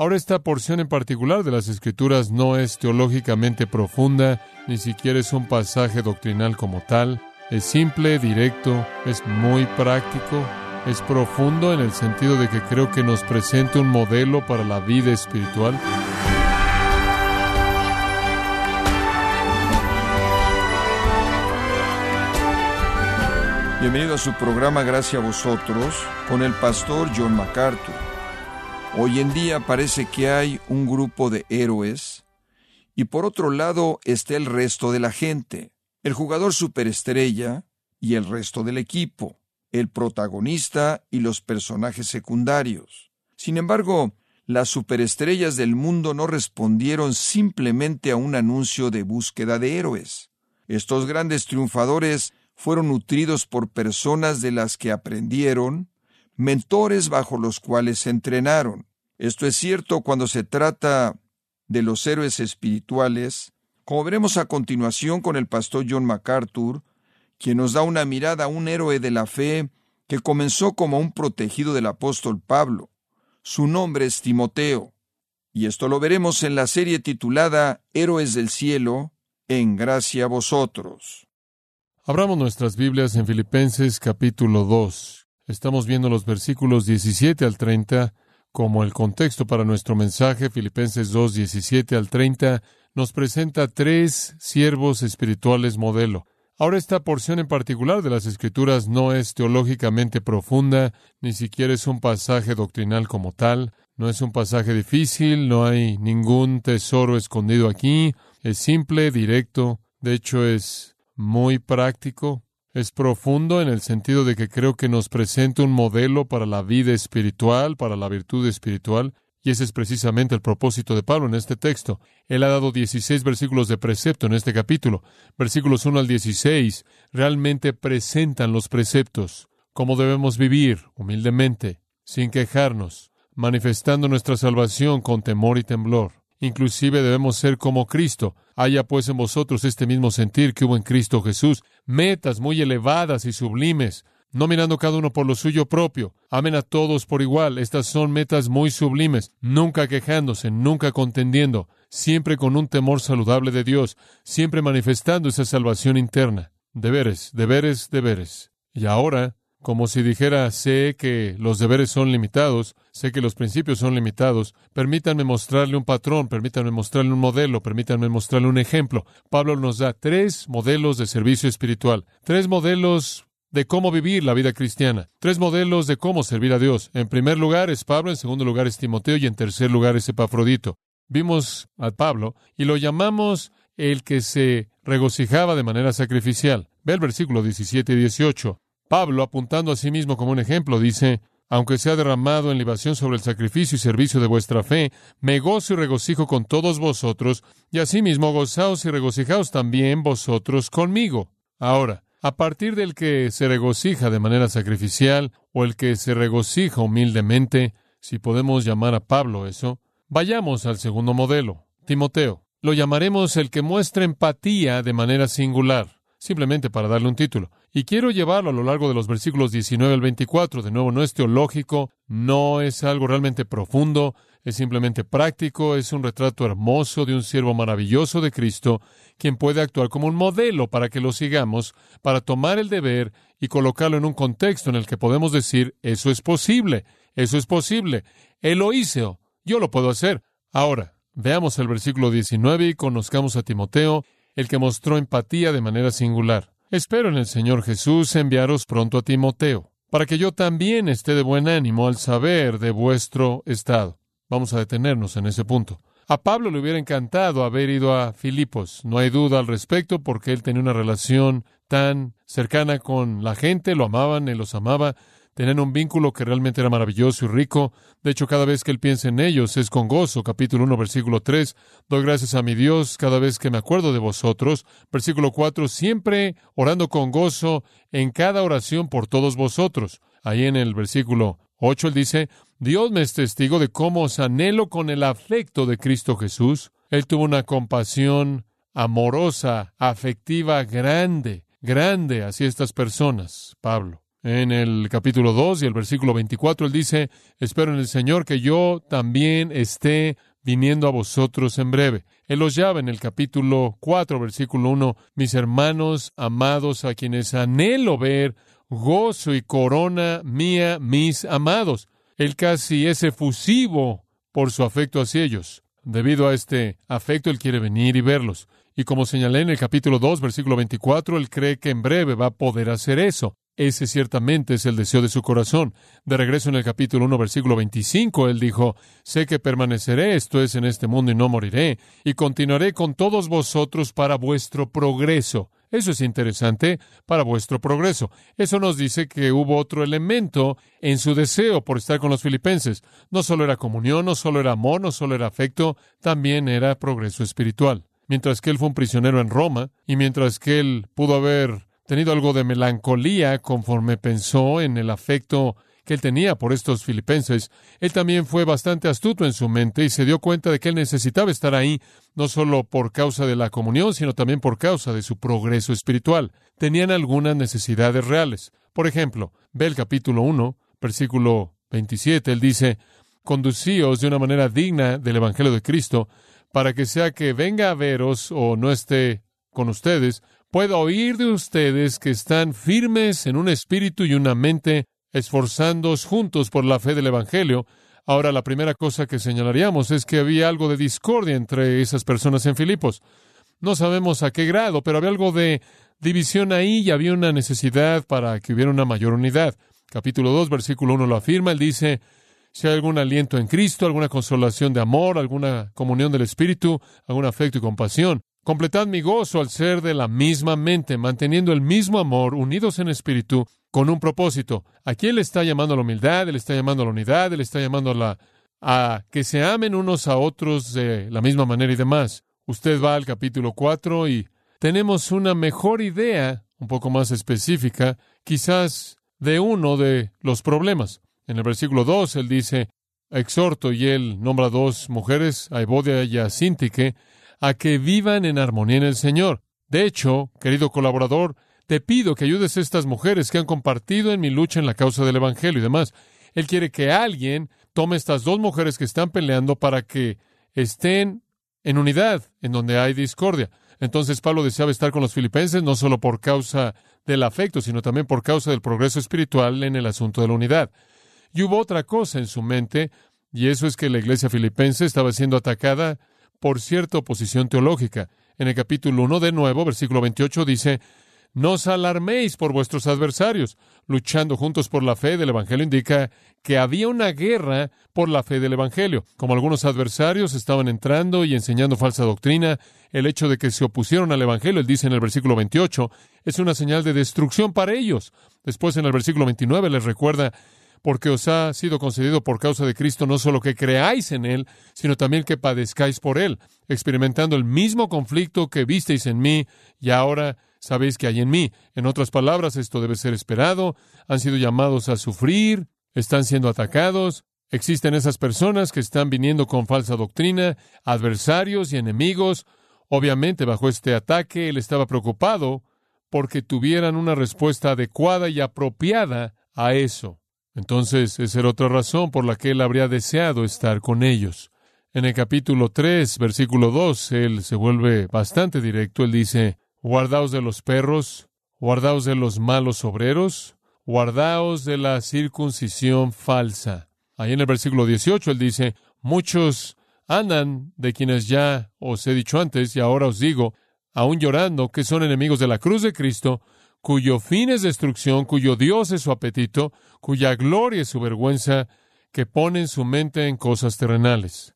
Ahora esta porción en particular de las Escrituras no es teológicamente profunda, ni siquiera es un pasaje doctrinal como tal. Es simple, directo, es muy práctico, es profundo en el sentido de que creo que nos presenta un modelo para la vida espiritual. Bienvenido a su programa Gracias a vosotros con el pastor John MacArthur. Hoy en día parece que hay un grupo de héroes y por otro lado está el resto de la gente, el jugador superestrella y el resto del equipo, el protagonista y los personajes secundarios. Sin embargo, las superestrellas del mundo no respondieron simplemente a un anuncio de búsqueda de héroes. Estos grandes triunfadores fueron nutridos por personas de las que aprendieron, mentores bajo los cuales se entrenaron. Esto es cierto cuando se trata de los héroes espirituales, como veremos a continuación con el pastor John MacArthur, quien nos da una mirada a un héroe de la fe que comenzó como un protegido del apóstol Pablo. Su nombre es Timoteo, y esto lo veremos en la serie titulada Héroes del Cielo, en gracia a vosotros. Abramos nuestras Biblias en Filipenses capítulo 2. Estamos viendo los versículos 17 al 30 como el contexto para nuestro mensaje. Filipenses 2, 17 al 30 nos presenta tres siervos espirituales modelo. Ahora esta porción en particular de las Escrituras no es teológicamente profunda, ni siquiera es un pasaje doctrinal como tal, no es un pasaje difícil, no hay ningún tesoro escondido aquí, es simple, directo, de hecho es muy práctico, es profundo en el sentido de que creo que nos presenta un modelo para la vida espiritual, para la virtud espiritual, y ese es precisamente el propósito de Pablo en este texto. Él ha dado 16 versículos de precepto en este capítulo. Versículos 1 al 16 realmente presentan los preceptos, cómo debemos vivir humildemente, sin quejarnos, manifestando nuestra salvación con temor y temblor. Inclusive debemos ser como Cristo. Haya pues en vosotros este mismo sentir que hubo en Cristo Jesús, metas muy elevadas y sublimes, no mirando cada uno por lo suyo propio. Amen a todos por igual. Estas son metas muy sublimes, nunca quejándose, nunca contendiendo, siempre con un temor saludable de Dios, siempre manifestando esa salvación interna. Deberes, deberes, deberes. Y ahora, como si dijera, sé que los deberes son limitados, sé que los principios son limitados, permítanme mostrarle un patrón, permítanme mostrarle un modelo, permítanme mostrarle un ejemplo. Pablo nos da tres modelos de servicio espiritual, tres modelos de cómo vivir la vida cristiana, tres modelos de cómo servir a Dios. En primer lugar es Pablo, en segundo lugar es Timoteo y en tercer lugar es Epafrodito. Vimos a Pablo y lo llamamos el que se regocijaba de manera sacrificial. Ve el versículo 17 y 18. Pablo, apuntando a sí mismo como un ejemplo, dice, aunque sea derramado en libación sobre el sacrificio y servicio de vuestra fe, me gozo y regocijo con todos vosotros, y asimismo gozaos y regocijaos también vosotros conmigo. Ahora, a partir del que se regocija de manera sacrificial o el que se regocija humildemente, si podemos llamar a Pablo eso, vayamos al segundo modelo, Timoteo. Lo llamaremos el que muestra empatía de manera singular simplemente para darle un título. Y quiero llevarlo a lo largo de los versículos 19 al 24. De nuevo, no es teológico, no es algo realmente profundo, es simplemente práctico, es un retrato hermoso de un siervo maravilloso de Cristo, quien puede actuar como un modelo para que lo sigamos, para tomar el deber y colocarlo en un contexto en el que podemos decir, eso es posible, eso es posible, él lo yo lo puedo hacer. Ahora, veamos el versículo 19 y conozcamos a Timoteo el que mostró empatía de manera singular. Espero en el Señor Jesús enviaros pronto a Timoteo, para que yo también esté de buen ánimo al saber de vuestro estado. Vamos a detenernos en ese punto. A Pablo le hubiera encantado haber ido a Filipos, no hay duda al respecto, porque él tenía una relación tan cercana con la gente, lo amaban, él los amaba, Tenían un vínculo que realmente era maravilloso y rico. De hecho, cada vez que él piensa en ellos es con gozo. Capítulo 1, versículo 3. Doy gracias a mi Dios cada vez que me acuerdo de vosotros. Versículo 4. Siempre orando con gozo en cada oración por todos vosotros. Ahí en el versículo 8 él dice, Dios me es testigo de cómo os anhelo con el afecto de Cristo Jesús. Él tuvo una compasión amorosa, afectiva, grande, grande hacia estas personas, Pablo. En el capítulo 2 y el versículo 24, él dice, espero en el Señor que yo también esté viniendo a vosotros en breve. Él los llama en el capítulo 4, versículo 1, mis hermanos amados a quienes anhelo ver gozo y corona mía, mis amados. Él casi es efusivo por su afecto hacia ellos. Debido a este afecto, Él quiere venir y verlos. Y como señalé en el capítulo 2, versículo 24, Él cree que en breve va a poder hacer eso. Ese ciertamente es el deseo de su corazón. De regreso en el capítulo 1, versículo 25, él dijo, sé que permaneceré, esto es, en este mundo y no moriré, y continuaré con todos vosotros para vuestro progreso. Eso es interesante, para vuestro progreso. Eso nos dice que hubo otro elemento en su deseo por estar con los filipenses. No solo era comunión, no solo era amor, no solo era afecto, también era progreso espiritual. Mientras que él fue un prisionero en Roma, y mientras que él pudo haber tenido algo de melancolía conforme pensó en el afecto que él tenía por estos filipenses, él también fue bastante astuto en su mente y se dio cuenta de que él necesitaba estar ahí, no solo por causa de la comunión, sino también por causa de su progreso espiritual. Tenían algunas necesidades reales. Por ejemplo, ve el capítulo 1, versículo 27, él dice, conducíos de una manera digna del Evangelio de Cristo, para que sea que venga a veros o no esté con ustedes, puedo oír de ustedes que están firmes en un espíritu y una mente, esforzándoos juntos por la fe del Evangelio. Ahora, la primera cosa que señalaríamos es que había algo de discordia entre esas personas en Filipos. No sabemos a qué grado, pero había algo de división ahí y había una necesidad para que hubiera una mayor unidad. Capítulo 2, versículo 1 lo afirma. Él dice, si hay algún aliento en Cristo, alguna consolación de amor, alguna comunión del Espíritu, algún afecto y compasión. Completad mi gozo al ser de la misma mente, manteniendo el mismo amor, unidos en espíritu, con un propósito. Aquí Él está llamando a la humildad, Él está llamando a la unidad, Él está llamando a, la, a que se amen unos a otros de la misma manera y demás. Usted va al capítulo 4 y tenemos una mejor idea, un poco más específica, quizás de uno de los problemas. En el versículo 2 él dice, exhorto y él nombra dos mujeres, a Evodia y a Sintique, a que vivan en armonía en el Señor. De hecho, querido colaborador, te pido que ayudes a estas mujeres que han compartido en mi lucha en la causa del Evangelio y demás. Él quiere que alguien tome estas dos mujeres que están peleando para que estén en unidad en donde hay discordia. Entonces Pablo deseaba estar con los filipenses no solo por causa del afecto, sino también por causa del progreso espiritual en el asunto de la unidad. Y hubo otra cosa en su mente, y eso es que la iglesia filipense estaba siendo atacada por cierta oposición teológica. En el capítulo 1 de nuevo, versículo 28 dice, no os alarméis por vuestros adversarios. Luchando juntos por la fe del Evangelio indica que había una guerra por la fe del Evangelio. Como algunos adversarios estaban entrando y enseñando falsa doctrina, el hecho de que se opusieron al Evangelio, él dice en el versículo 28, es una señal de destrucción para ellos. Después en el versículo 29 les recuerda porque os ha sido concedido por causa de Cristo no solo que creáis en Él, sino también que padezcáis por Él, experimentando el mismo conflicto que visteis en mí y ahora sabéis que hay en mí. En otras palabras, esto debe ser esperado, han sido llamados a sufrir, están siendo atacados, existen esas personas que están viniendo con falsa doctrina, adversarios y enemigos. Obviamente, bajo este ataque, Él estaba preocupado porque tuvieran una respuesta adecuada y apropiada a eso. Entonces, esa era otra razón por la que él habría deseado estar con ellos. En el capítulo 3, versículo 2, él se vuelve bastante directo. Él dice, guardaos de los perros, guardaos de los malos obreros, guardaos de la circuncisión falsa. Ahí en el versículo 18 él dice, muchos andan de quienes ya os he dicho antes y ahora os digo, aún llorando, que son enemigos de la cruz de Cristo, cuyo fin es destrucción, cuyo Dios es su apetito, cuya gloria es su vergüenza, que ponen su mente en cosas terrenales.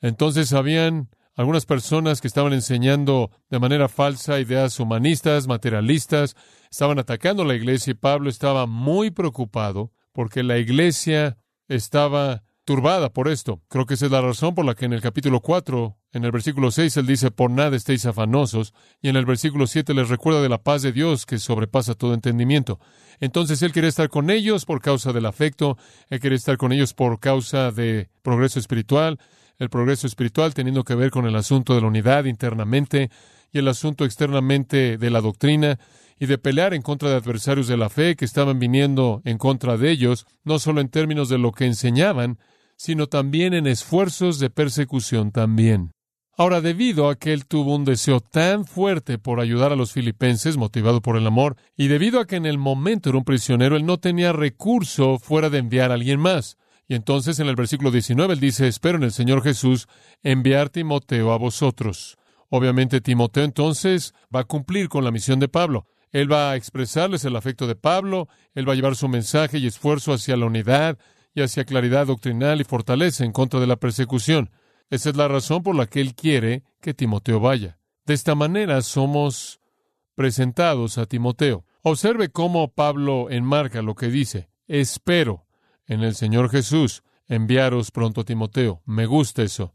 Entonces habían algunas personas que estaban enseñando de manera falsa ideas humanistas, materialistas, estaban atacando la iglesia y Pablo estaba muy preocupado porque la iglesia estaba turbada por esto. Creo que esa es la razón por la que en el capítulo 4, en el versículo 6, él dice, por nada estéis afanosos, y en el versículo 7 les recuerda de la paz de Dios que sobrepasa todo entendimiento. Entonces él quiere estar con ellos por causa del afecto, él quiere estar con ellos por causa de progreso espiritual, el progreso espiritual teniendo que ver con el asunto de la unidad internamente y el asunto externamente de la doctrina y de pelear en contra de adversarios de la fe que estaban viniendo en contra de ellos, no solo en términos de lo que enseñaban, sino también en esfuerzos de persecución también. Ahora, debido a que él tuvo un deseo tan fuerte por ayudar a los filipenses, motivado por el amor, y debido a que en el momento era un prisionero, él no tenía recurso fuera de enviar a alguien más. Y entonces en el versículo 19 él dice, espero en el Señor Jesús enviar Timoteo a vosotros. Obviamente Timoteo entonces va a cumplir con la misión de Pablo. Él va a expresarles el afecto de Pablo, él va a llevar su mensaje y esfuerzo hacia la unidad y hacia claridad doctrinal y fortaleza en contra de la persecución. Esa es la razón por la que él quiere que Timoteo vaya. De esta manera somos presentados a Timoteo. Observe cómo Pablo enmarca lo que dice. Espero en el Señor Jesús enviaros pronto a Timoteo. Me gusta eso.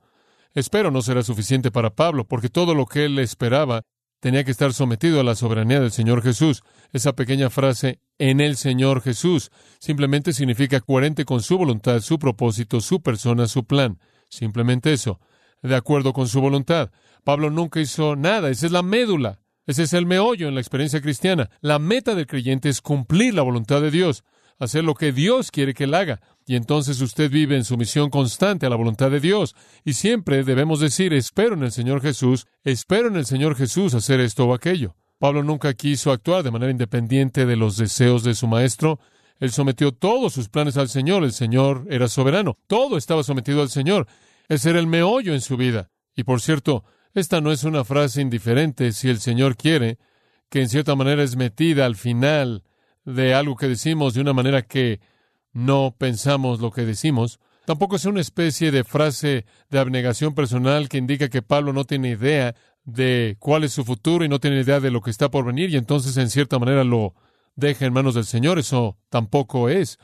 Espero no será suficiente para Pablo, porque todo lo que él esperaba tenía que estar sometido a la soberanía del Señor Jesús. Esa pequeña frase, en el Señor Jesús, simplemente significa coherente con su voluntad, su propósito, su persona, su plan. Simplemente eso, de acuerdo con su voluntad. Pablo nunca hizo nada, esa es la médula, ese es el meollo en la experiencia cristiana. La meta del creyente es cumplir la voluntad de Dios, hacer lo que Dios quiere que él haga. Y entonces usted vive en sumisión constante a la voluntad de Dios. Y siempre debemos decir, espero en el Señor Jesús, espero en el Señor Jesús hacer esto o aquello. Pablo nunca quiso actuar de manera independiente de los deseos de su maestro. Él sometió todos sus planes al Señor. El Señor era soberano. Todo estaba sometido al Señor. Ese era el meollo en su vida. Y por cierto, esta no es una frase indiferente si el Señor quiere, que en cierta manera es metida al final de algo que decimos de una manera que no pensamos lo que decimos. Tampoco es una especie de frase de abnegación personal que indica que Pablo no tiene idea de cuál es su futuro y no tiene idea de lo que está por venir y entonces en cierta manera lo deja en manos del Señor. Eso tampoco es.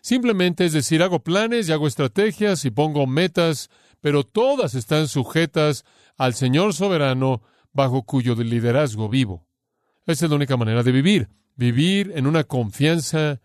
Simplemente es decir, hago planes y hago estrategias y pongo metas, pero todas están sujetas al Señor soberano bajo cuyo liderazgo vivo. Esa es la única manera de vivir, vivir en una confianza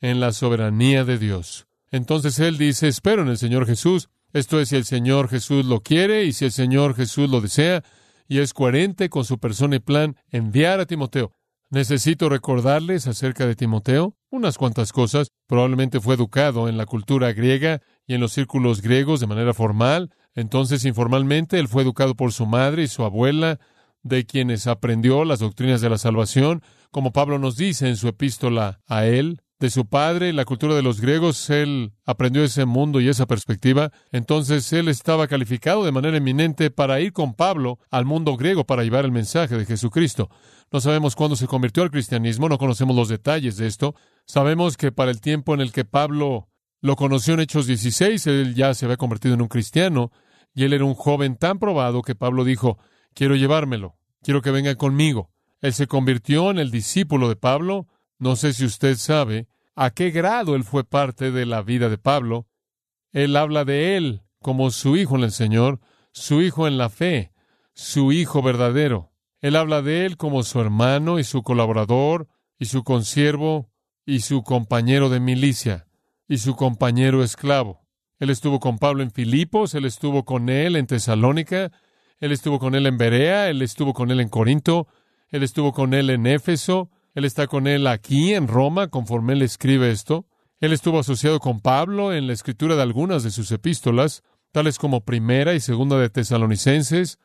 en la soberanía de Dios. Entonces él dice, espero en el Señor Jesús. Esto es si el Señor Jesús lo quiere y si el Señor Jesús lo desea y es coherente con su persona y plan enviar a Timoteo. Necesito recordarles acerca de Timoteo unas cuantas cosas. Probablemente fue educado en la cultura griega y en los círculos griegos de manera formal. Entonces, informalmente, él fue educado por su madre y su abuela, de quienes aprendió las doctrinas de la salvación, como Pablo nos dice en su epístola a él, de su padre, la cultura de los griegos, él aprendió ese mundo y esa perspectiva. Entonces él estaba calificado de manera eminente para ir con Pablo al mundo griego para llevar el mensaje de Jesucristo. No sabemos cuándo se convirtió al cristianismo, no conocemos los detalles de esto. Sabemos que para el tiempo en el que Pablo lo conoció en Hechos 16, él ya se había convertido en un cristiano y él era un joven tan probado que Pablo dijo, quiero llevármelo, quiero que venga conmigo. Él se convirtió en el discípulo de Pablo. No sé si usted sabe, a qué grado él fue parte de la vida de Pablo. Él habla de él como su hijo en el Señor, su hijo en la fe, su hijo verdadero. Él habla de él como su hermano y su colaborador y su consiervo y su compañero de milicia y su compañero esclavo. Él estuvo con Pablo en Filipos, él estuvo con él en Tesalónica, él estuvo con él en Berea, él estuvo con él en Corinto, él estuvo con él en Éfeso, él está con él aquí en Roma, conforme él escribe esto. Él estuvo asociado con Pablo en la escritura de algunas de sus epístolas, tales como Primera y Segunda de Tesalonicenses,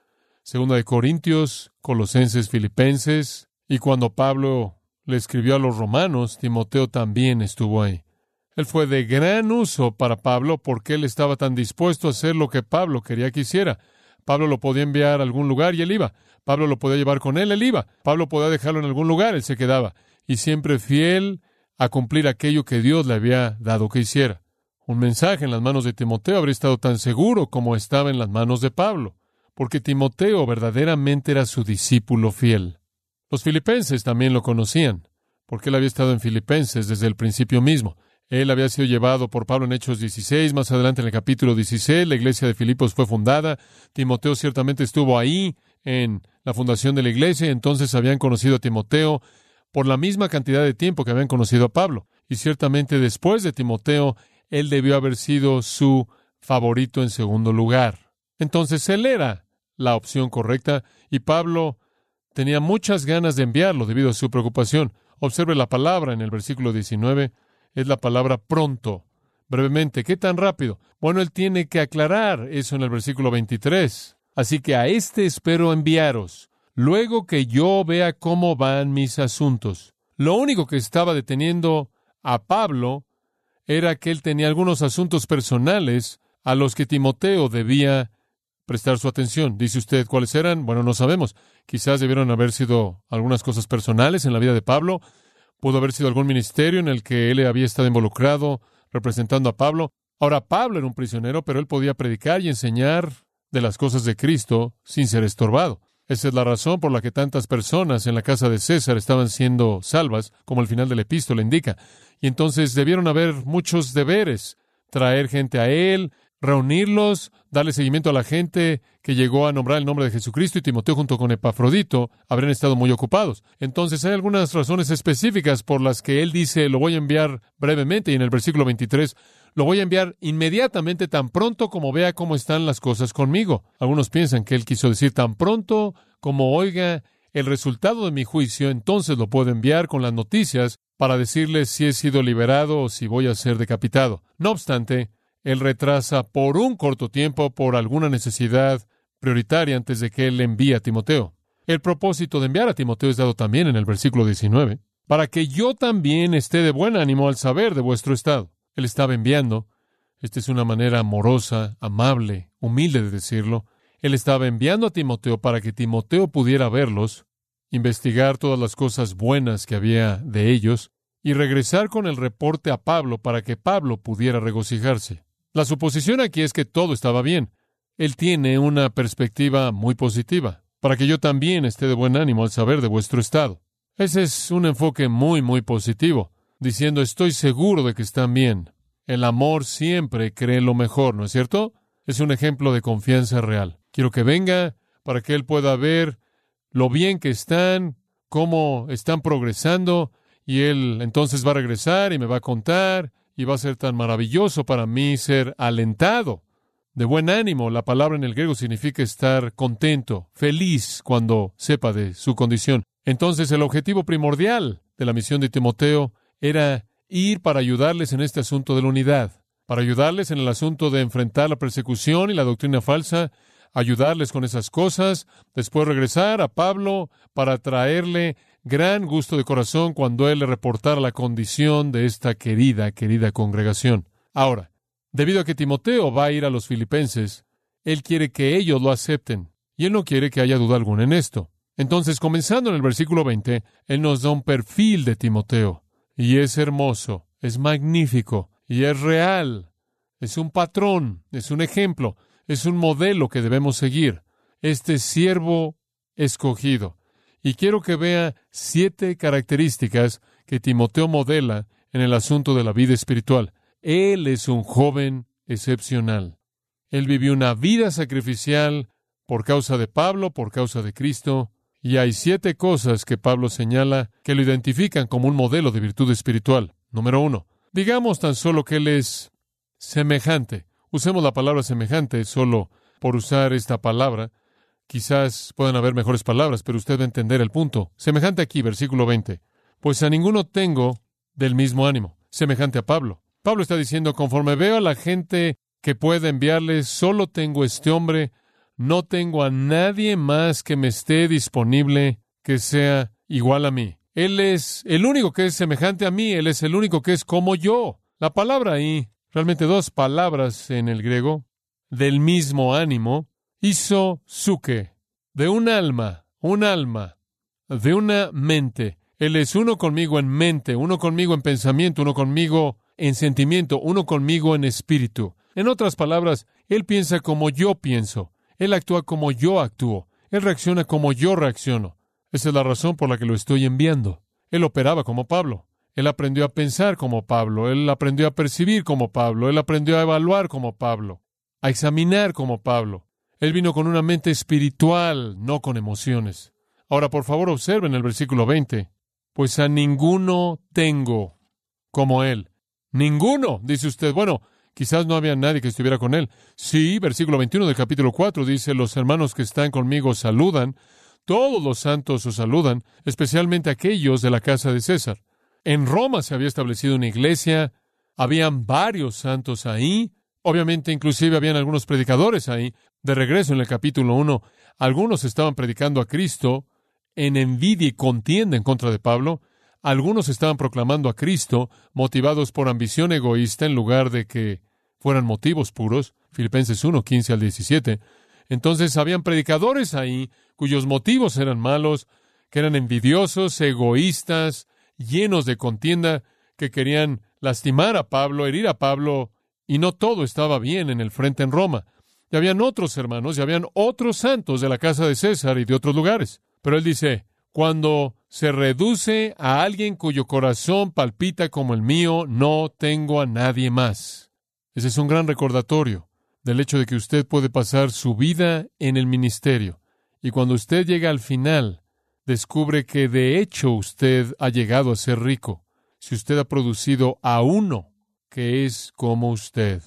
Segunda de Corintios, Colosenses, Filipenses, y cuando Pablo le escribió a los romanos, Timoteo también estuvo ahí. Él fue de gran uso para Pablo porque él estaba tan dispuesto a hacer lo que Pablo quería que hiciera. Pablo lo podía enviar a algún lugar y él iba. Pablo lo podía llevar con él, él iba. Pablo podía dejarlo en algún lugar, él se quedaba. Y siempre fiel a cumplir aquello que Dios le había dado que hiciera. Un mensaje en las manos de Timoteo habría estado tan seguro como estaba en las manos de Pablo, porque Timoteo verdaderamente era su discípulo fiel. Los filipenses también lo conocían, porque él había estado en Filipenses desde el principio mismo. Él había sido llevado por Pablo en Hechos 16, más adelante en el capítulo 16, la iglesia de Filipos fue fundada, Timoteo ciertamente estuvo ahí en la fundación de la iglesia, entonces habían conocido a Timoteo por la misma cantidad de tiempo que habían conocido a Pablo. Y ciertamente después de Timoteo, él debió haber sido su favorito en segundo lugar. Entonces él era la opción correcta y Pablo tenía muchas ganas de enviarlo debido a su preocupación. Observe la palabra en el versículo 19, es la palabra pronto. Brevemente, ¿qué tan rápido? Bueno, él tiene que aclarar eso en el versículo 23. Así que a este espero enviaros, luego que yo vea cómo van mis asuntos. Lo único que estaba deteniendo a Pablo era que él tenía algunos asuntos personales a los que Timoteo debía prestar su atención. Dice usted cuáles eran. Bueno, no sabemos. Quizás debieron haber sido algunas cosas personales en la vida de Pablo. Pudo haber sido algún ministerio en el que él había estado involucrado representando a Pablo. Ahora, Pablo era un prisionero, pero él podía predicar y enseñar de las cosas de Cristo sin ser estorbado. Esa es la razón por la que tantas personas en la casa de César estaban siendo salvas, como el final del epístola indica. Y entonces debieron haber muchos deberes, traer gente a él, reunirlos, darle seguimiento a la gente que llegó a nombrar el nombre de Jesucristo y Timoteo junto con Epafrodito habrían estado muy ocupados. Entonces hay algunas razones específicas por las que él dice lo voy a enviar brevemente y en el versículo 23 lo voy a enviar inmediatamente tan pronto como vea cómo están las cosas conmigo. Algunos piensan que él quiso decir tan pronto como oiga el resultado de mi juicio, entonces lo puedo enviar con las noticias para decirles si he sido liberado o si voy a ser decapitado. No obstante, él retrasa por un corto tiempo por alguna necesidad prioritaria antes de que él envíe a Timoteo. El propósito de enviar a Timoteo es dado también en el versículo 19, para que yo también esté de buen ánimo al saber de vuestro estado. Él estaba enviando, esta es una manera amorosa, amable, humilde de decirlo, él estaba enviando a Timoteo para que Timoteo pudiera verlos, investigar todas las cosas buenas que había de ellos, y regresar con el reporte a Pablo para que Pablo pudiera regocijarse. La suposición aquí es que todo estaba bien. Él tiene una perspectiva muy positiva, para que yo también esté de buen ánimo al saber de vuestro estado. Ese es un enfoque muy, muy positivo, diciendo estoy seguro de que están bien. El amor siempre cree lo mejor, ¿no es cierto? Es un ejemplo de confianza real. Quiero que venga para que él pueda ver lo bien que están, cómo están progresando, y él entonces va a regresar y me va a contar, y va a ser tan maravilloso para mí ser alentado, de buen ánimo. La palabra en el griego significa estar contento, feliz cuando sepa de su condición. Entonces el objetivo primordial de la misión de Timoteo era ir para ayudarles en este asunto de la unidad, para ayudarles en el asunto de enfrentar la persecución y la doctrina falsa, ayudarles con esas cosas, después regresar a Pablo para traerle gran gusto de corazón cuando él le reportara la condición de esta querida, querida congregación. Ahora, debido a que Timoteo va a ir a los filipenses, él quiere que ellos lo acepten, y él no quiere que haya duda alguna en esto. Entonces, comenzando en el versículo 20, él nos da un perfil de Timoteo, y es hermoso, es magnífico, y es real, es un patrón, es un ejemplo, es un modelo que debemos seguir. Este siervo escogido, y quiero que vea siete características que Timoteo modela en el asunto de la vida espiritual. Él es un joven excepcional. Él vivió una vida sacrificial por causa de Pablo, por causa de Cristo, y hay siete cosas que Pablo señala que lo identifican como un modelo de virtud espiritual. Número uno, digamos tan solo que él es semejante. Usemos la palabra semejante solo por usar esta palabra, Quizás puedan haber mejores palabras, pero usted va a entender el punto. Semejante aquí, versículo 20. Pues a ninguno tengo del mismo ánimo, semejante a Pablo. Pablo está diciendo, conforme veo a la gente que puede enviarles, solo tengo este hombre, no tengo a nadie más que me esté disponible que sea igual a mí. Él es el único que es semejante a mí, Él es el único que es como yo. La palabra ahí, realmente dos palabras en el griego, del mismo ánimo, hizo suke, de un alma, un alma, de una mente. Él es uno conmigo en mente, uno conmigo en pensamiento, uno conmigo en sentimiento, uno conmigo en espíritu. En otras palabras, Él piensa como yo pienso, Él actúa como yo actúo, Él reacciona como yo reacciono. Esa es la razón por la que lo estoy enviando. Él operaba como Pablo. Él aprendió a pensar como Pablo, él aprendió a percibir como Pablo, él aprendió a evaluar como Pablo, a examinar como Pablo. Él vino con una mente espiritual, no con emociones. Ahora, por favor, observen el versículo 20. Pues a ninguno tengo como Él. Ninguno, dice usted. Bueno, Quizás no había nadie que estuviera con él. Sí, versículo 21 del capítulo 4 dice, los hermanos que están conmigo saludan, todos los santos os saludan, especialmente aquellos de la casa de César. En Roma se había establecido una iglesia, habían varios santos ahí, obviamente inclusive habían algunos predicadores ahí. De regreso en el capítulo 1, algunos estaban predicando a Cristo en envidia y contienda en contra de Pablo, algunos estaban proclamando a Cristo motivados por ambición egoísta en lugar de que fueran motivos puros, Filipenses 1, 15 al 17. Entonces habían predicadores ahí cuyos motivos eran malos, que eran envidiosos, egoístas, llenos de contienda, que querían lastimar a Pablo, herir a Pablo, y no todo estaba bien en el frente en Roma. Y habían otros hermanos, y habían otros santos de la casa de César y de otros lugares. Pero él dice, cuando se reduce a alguien cuyo corazón palpita como el mío, no tengo a nadie más. Ese es un gran recordatorio del hecho de que usted puede pasar su vida en el ministerio. Y cuando usted llega al final, descubre que de hecho usted ha llegado a ser rico. Si usted ha producido a uno que es como usted,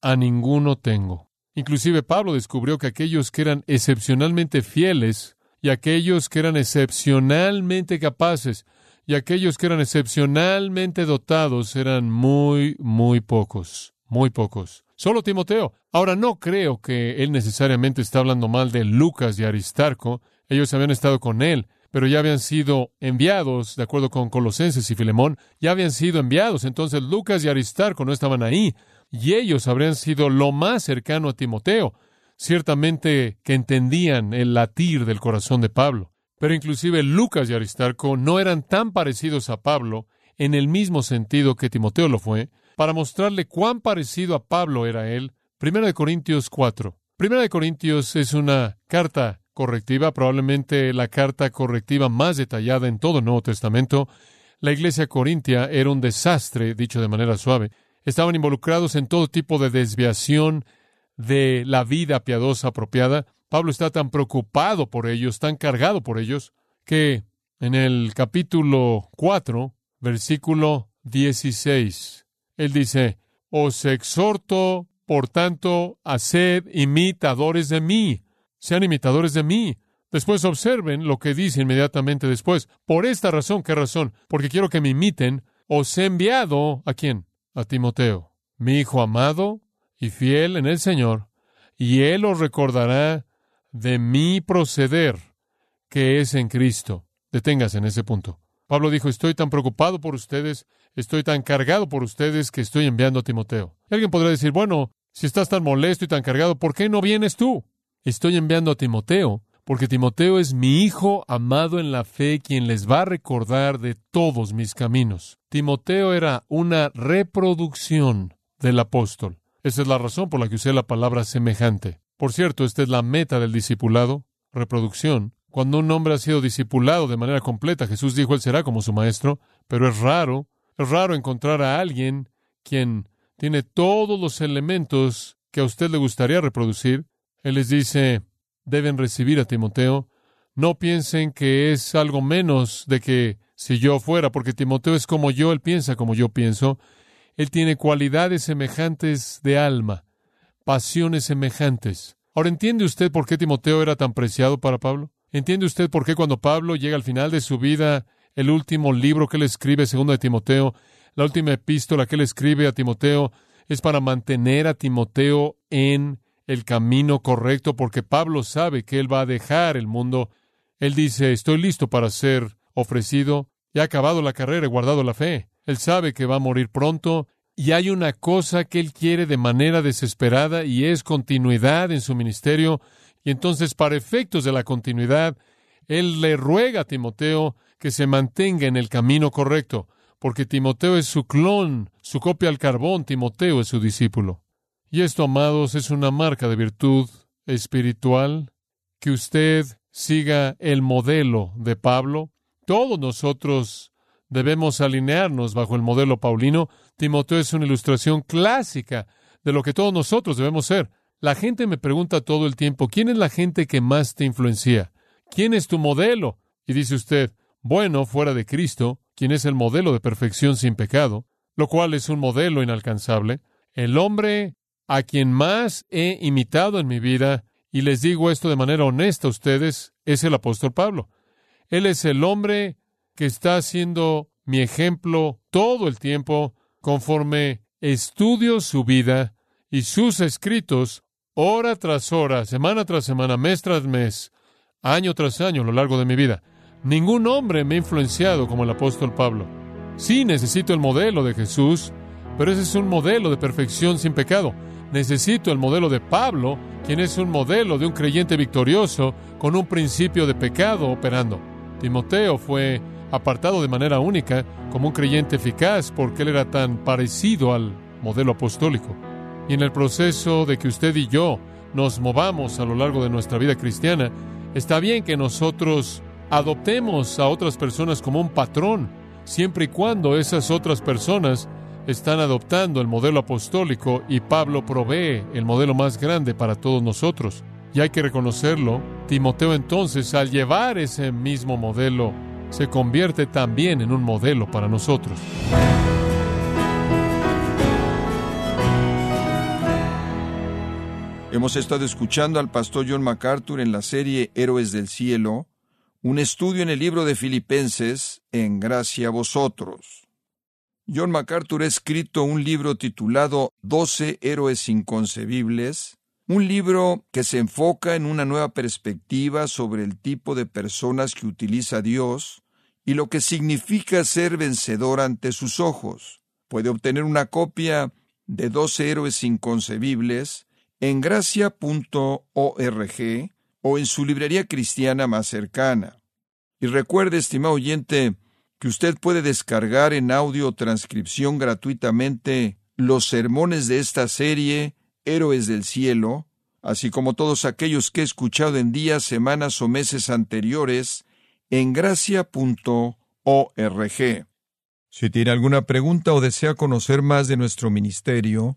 a ninguno tengo. Inclusive Pablo descubrió que aquellos que eran excepcionalmente fieles y aquellos que eran excepcionalmente capaces y aquellos que eran excepcionalmente dotados eran muy, muy pocos, muy pocos. Solo Timoteo. Ahora no creo que él necesariamente está hablando mal de Lucas y Aristarco. Ellos habían estado con él, pero ya habían sido enviados, de acuerdo con Colosenses y Filemón, ya habían sido enviados. Entonces Lucas y Aristarco no estaban ahí, y ellos habrían sido lo más cercano a Timoteo ciertamente que entendían el latir del corazón de Pablo. Pero inclusive Lucas y Aristarco no eran tan parecidos a Pablo en el mismo sentido que Timoteo lo fue, para mostrarle cuán parecido a Pablo era él. Primera de Corintios 4. Primera de Corintios es una carta correctiva, probablemente la carta correctiva más detallada en todo el Nuevo Testamento. La iglesia corintia era un desastre, dicho de manera suave. Estaban involucrados en todo tipo de desviación de la vida piadosa apropiada. Pablo está tan preocupado por ellos, tan cargado por ellos, que en el capítulo 4, versículo 16, él dice, os exhorto, por tanto, a ser imitadores de mí, sean imitadores de mí. Después observen lo que dice inmediatamente después. Por esta razón, ¿qué razón? Porque quiero que me imiten. Os he enviado a quién? A Timoteo, mi hijo amado, y fiel en el Señor, y Él os recordará de mi proceder, que es en Cristo. Deténgase en ese punto. Pablo dijo, estoy tan preocupado por ustedes, estoy tan cargado por ustedes que estoy enviando a Timoteo. alguien podrá decir, bueno, si estás tan molesto y tan cargado, ¿por qué no vienes tú? Estoy enviando a Timoteo porque Timoteo es mi hijo amado en la fe, quien les va a recordar de todos mis caminos. Timoteo era una reproducción del apóstol. Esa es la razón por la que usé la palabra semejante. Por cierto, esta es la meta del discipulado, reproducción. Cuando un hombre ha sido discipulado de manera completa, Jesús dijo, Él será como su maestro, pero es raro, es raro encontrar a alguien quien tiene todos los elementos que a usted le gustaría reproducir. Él les dice, deben recibir a Timoteo. No piensen que es algo menos de que si yo fuera, porque Timoteo es como yo, él piensa como yo pienso, él tiene cualidades semejantes de alma, pasiones semejantes. Ahora, ¿entiende usted por qué Timoteo era tan preciado para Pablo? ¿Entiende usted por qué cuando Pablo llega al final de su vida, el último libro que él escribe, segundo de Timoteo, la última epístola que él escribe a Timoteo, es para mantener a Timoteo en el camino correcto, porque Pablo sabe que él va a dejar el mundo. Él dice, estoy listo para ser ofrecido, he acabado la carrera, he guardado la fe. Él sabe que va a morir pronto y hay una cosa que él quiere de manera desesperada y es continuidad en su ministerio. Y entonces, para efectos de la continuidad, él le ruega a Timoteo que se mantenga en el camino correcto, porque Timoteo es su clon, su copia al carbón, Timoteo es su discípulo. Y esto, amados, es una marca de virtud espiritual, que usted siga el modelo de Pablo. Todos nosotros debemos alinearnos bajo el modelo paulino. Timoteo es una ilustración clásica de lo que todos nosotros debemos ser. La gente me pregunta todo el tiempo, ¿quién es la gente que más te influencia? ¿Quién es tu modelo? Y dice usted, bueno, fuera de Cristo, quien es el modelo de perfección sin pecado, lo cual es un modelo inalcanzable. El hombre a quien más he imitado en mi vida, y les digo esto de manera honesta a ustedes, es el apóstol Pablo. Él es el hombre que está siendo mi ejemplo todo el tiempo conforme estudio su vida y sus escritos hora tras hora, semana tras semana, mes tras mes, año tras año a lo largo de mi vida. Ningún hombre me ha influenciado como el apóstol Pablo. Sí, necesito el modelo de Jesús, pero ese es un modelo de perfección sin pecado. Necesito el modelo de Pablo, quien es un modelo de un creyente victorioso con un principio de pecado operando. Timoteo fue apartado de manera única como un creyente eficaz porque él era tan parecido al modelo apostólico. Y en el proceso de que usted y yo nos movamos a lo largo de nuestra vida cristiana, está bien que nosotros adoptemos a otras personas como un patrón, siempre y cuando esas otras personas están adoptando el modelo apostólico y Pablo provee el modelo más grande para todos nosotros. Y hay que reconocerlo, Timoteo entonces al llevar ese mismo modelo se convierte también en un modelo para nosotros. Hemos estado escuchando al pastor John MacArthur en la serie Héroes del Cielo, un estudio en el libro de Filipenses, en gracia a vosotros. John MacArthur ha escrito un libro titulado Doce héroes inconcebibles, un libro que se enfoca en una nueva perspectiva sobre el tipo de personas que utiliza Dios y lo que significa ser vencedor ante sus ojos. Puede obtener una copia de Doce héroes inconcebibles en gracia.org o en su librería cristiana más cercana. Y recuerde, estimado oyente, que usted puede descargar en audio transcripción gratuitamente los sermones de esta serie Héroes del Cielo, así como todos aquellos que he escuchado en días, semanas o meses anteriores en gracia.org. Si tiene alguna pregunta o desea conocer más de nuestro ministerio,